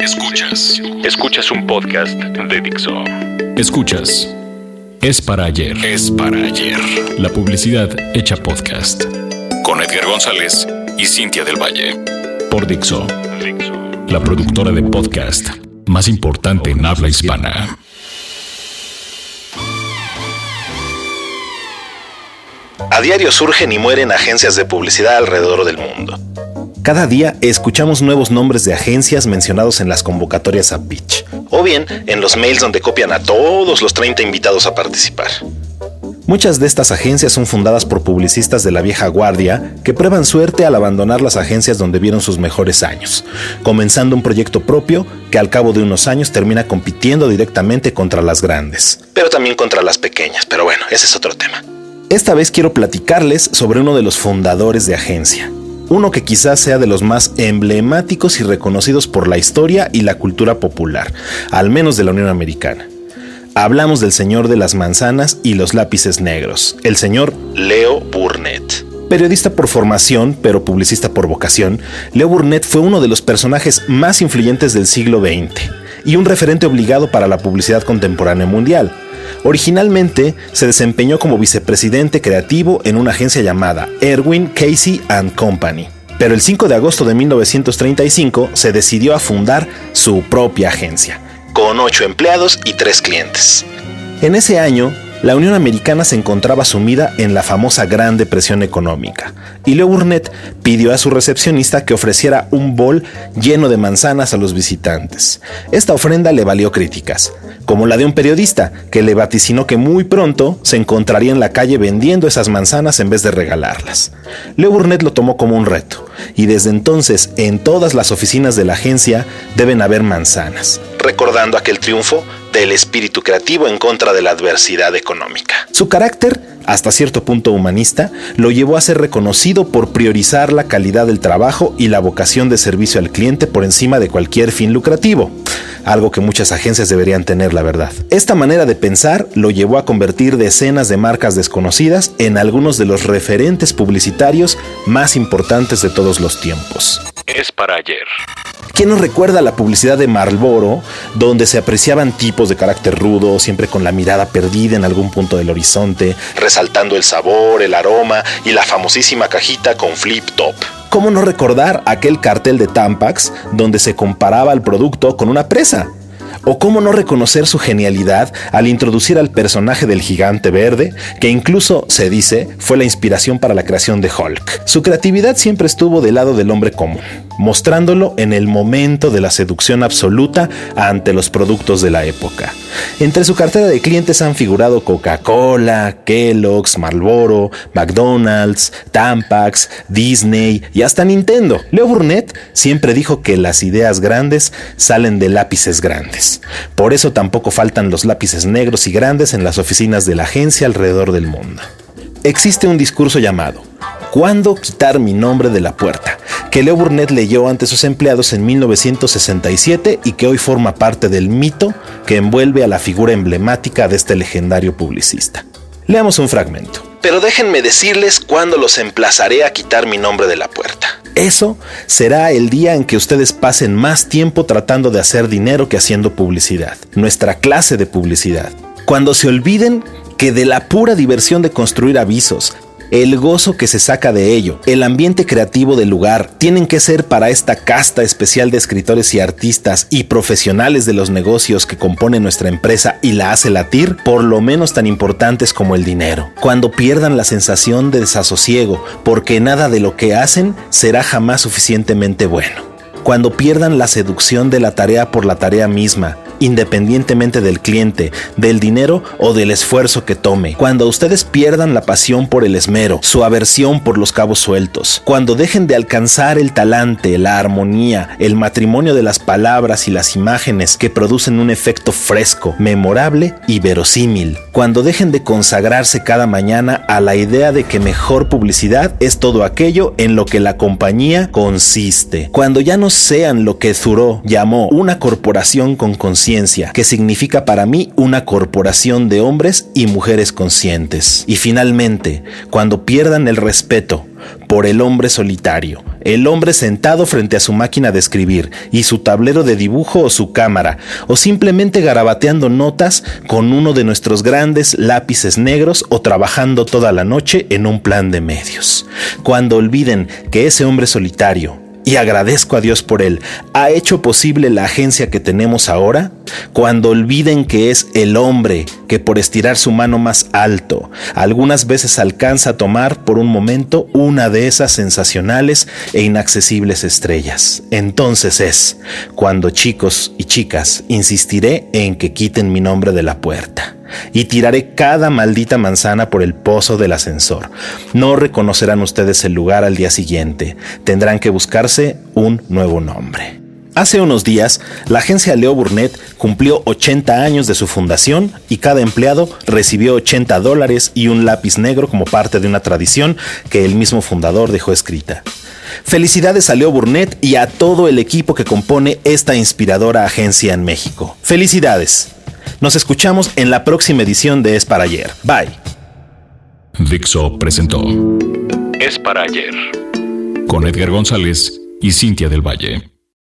Escuchas. Escuchas un podcast de Dixo. Escuchas. Es para ayer. Es para ayer. La publicidad hecha podcast. Con Edgar González y Cintia del Valle. Por Dixo. La productora de podcast más importante en habla hispana. A diario surgen y mueren agencias de publicidad alrededor del mundo. Cada día escuchamos nuevos nombres de agencias mencionados en las convocatorias a pitch, o bien en los mails donde copian a todos los 30 invitados a participar. Muchas de estas agencias son fundadas por publicistas de la vieja guardia que prueban suerte al abandonar las agencias donde vieron sus mejores años, comenzando un proyecto propio que al cabo de unos años termina compitiendo directamente contra las grandes, pero también contra las pequeñas, pero bueno, ese es otro tema. Esta vez quiero platicarles sobre uno de los fundadores de agencia, uno que quizás sea de los más emblemáticos y reconocidos por la historia y la cultura popular, al menos de la Unión Americana. Hablamos del señor de las manzanas y los lápices negros, el señor Leo Burnett. Periodista por formación, pero publicista por vocación, Leo Burnett fue uno de los personajes más influyentes del siglo XX y un referente obligado para la publicidad contemporánea mundial. Originalmente se desempeñó como vicepresidente creativo en una agencia llamada Erwin Casey ⁇ Company. Pero el 5 de agosto de 1935 se decidió a fundar su propia agencia, con 8 empleados y 3 clientes. En ese año, la Unión Americana se encontraba sumida en la famosa Gran Depresión Económica, y Leo Burnett pidió a su recepcionista que ofreciera un bol lleno de manzanas a los visitantes. Esta ofrenda le valió críticas, como la de un periodista, que le vaticinó que muy pronto se encontraría en la calle vendiendo esas manzanas en vez de regalarlas. Leo Burnett lo tomó como un reto, y desde entonces en todas las oficinas de la agencia deben haber manzanas, recordando aquel triunfo del espíritu creativo en contra de la adversidad económica. Su carácter, hasta cierto punto humanista, lo llevó a ser reconocido por priorizar la calidad del trabajo y la vocación de servicio al cliente por encima de cualquier fin lucrativo, algo que muchas agencias deberían tener, la verdad. Esta manera de pensar lo llevó a convertir decenas de marcas desconocidas en algunos de los referentes publicitarios más importantes de todos los tiempos. Es para ayer. ¿Quién nos recuerda la publicidad de Marlboro, donde se apreciaban tipos de carácter rudo, siempre con la mirada perdida en algún punto del horizonte, resaltando el sabor, el aroma y la famosísima cajita con flip top? ¿Cómo no recordar aquel cartel de Tampax donde se comparaba el producto con una presa? ¿O cómo no reconocer su genialidad al introducir al personaje del gigante verde, que incluso, se dice, fue la inspiración para la creación de Hulk? Su creatividad siempre estuvo del lado del hombre común, mostrándolo en el momento de la seducción absoluta ante los productos de la época. Entre su cartera de clientes han figurado Coca-Cola, Kellogg's, Marlboro, McDonald's, Tampax, Disney y hasta Nintendo. Leo Burnett siempre dijo que las ideas grandes salen de lápices grandes. Por eso tampoco faltan los lápices negros y grandes en las oficinas de la agencia alrededor del mundo. Existe un discurso llamado ¿Cuándo quitar mi nombre de la puerta? Que Leo Burnett leyó ante sus empleados en 1967 y que hoy forma parte del mito que envuelve a la figura emblemática de este legendario publicista. Leamos un fragmento. Pero déjenme decirles cuándo los emplazaré a quitar mi nombre de la puerta. Eso será el día en que ustedes pasen más tiempo tratando de hacer dinero que haciendo publicidad, nuestra clase de publicidad. Cuando se olviden que de la pura diversión de construir avisos, el gozo que se saca de ello, el ambiente creativo del lugar, tienen que ser para esta casta especial de escritores y artistas y profesionales de los negocios que componen nuestra empresa y la hace latir, por lo menos tan importantes como el dinero. Cuando pierdan la sensación de desasosiego, porque nada de lo que hacen será jamás suficientemente bueno. Cuando pierdan la seducción de la tarea por la tarea misma, independientemente del cliente, del dinero o del esfuerzo que tome. Cuando ustedes pierdan la pasión por el esmero, su aversión por los cabos sueltos, cuando dejen de alcanzar el talante, la armonía, el matrimonio de las palabras y las imágenes que producen un efecto fresco, memorable y verosímil, cuando dejen de consagrarse cada mañana a la idea de que mejor publicidad es todo aquello en lo que la compañía consiste, cuando ya no sean lo que Thoreau llamó una corporación con conciencia, conciencia, que significa para mí una corporación de hombres y mujeres conscientes. Y finalmente, cuando pierdan el respeto por el hombre solitario, el hombre sentado frente a su máquina de escribir y su tablero de dibujo o su cámara, o simplemente garabateando notas con uno de nuestros grandes lápices negros o trabajando toda la noche en un plan de medios. Cuando olviden que ese hombre solitario, y agradezco a Dios por él, ha hecho posible la agencia que tenemos ahora, cuando olviden que es el hombre que por estirar su mano más alto, algunas veces alcanza a tomar por un momento una de esas sensacionales e inaccesibles estrellas. Entonces es cuando chicos y chicas insistiré en que quiten mi nombre de la puerta y tiraré cada maldita manzana por el pozo del ascensor. No reconocerán ustedes el lugar al día siguiente. Tendrán que buscarse un nuevo nombre. Hace unos días, la agencia Leo Burnett cumplió 80 años de su fundación y cada empleado recibió 80 dólares y un lápiz negro como parte de una tradición que el mismo fundador dejó escrita. Felicidades a Leo Burnett y a todo el equipo que compone esta inspiradora agencia en México. Felicidades. Nos escuchamos en la próxima edición de Es para ayer. Bye. Dixo presentó Es para ayer con Edgar González y Cintia del Valle.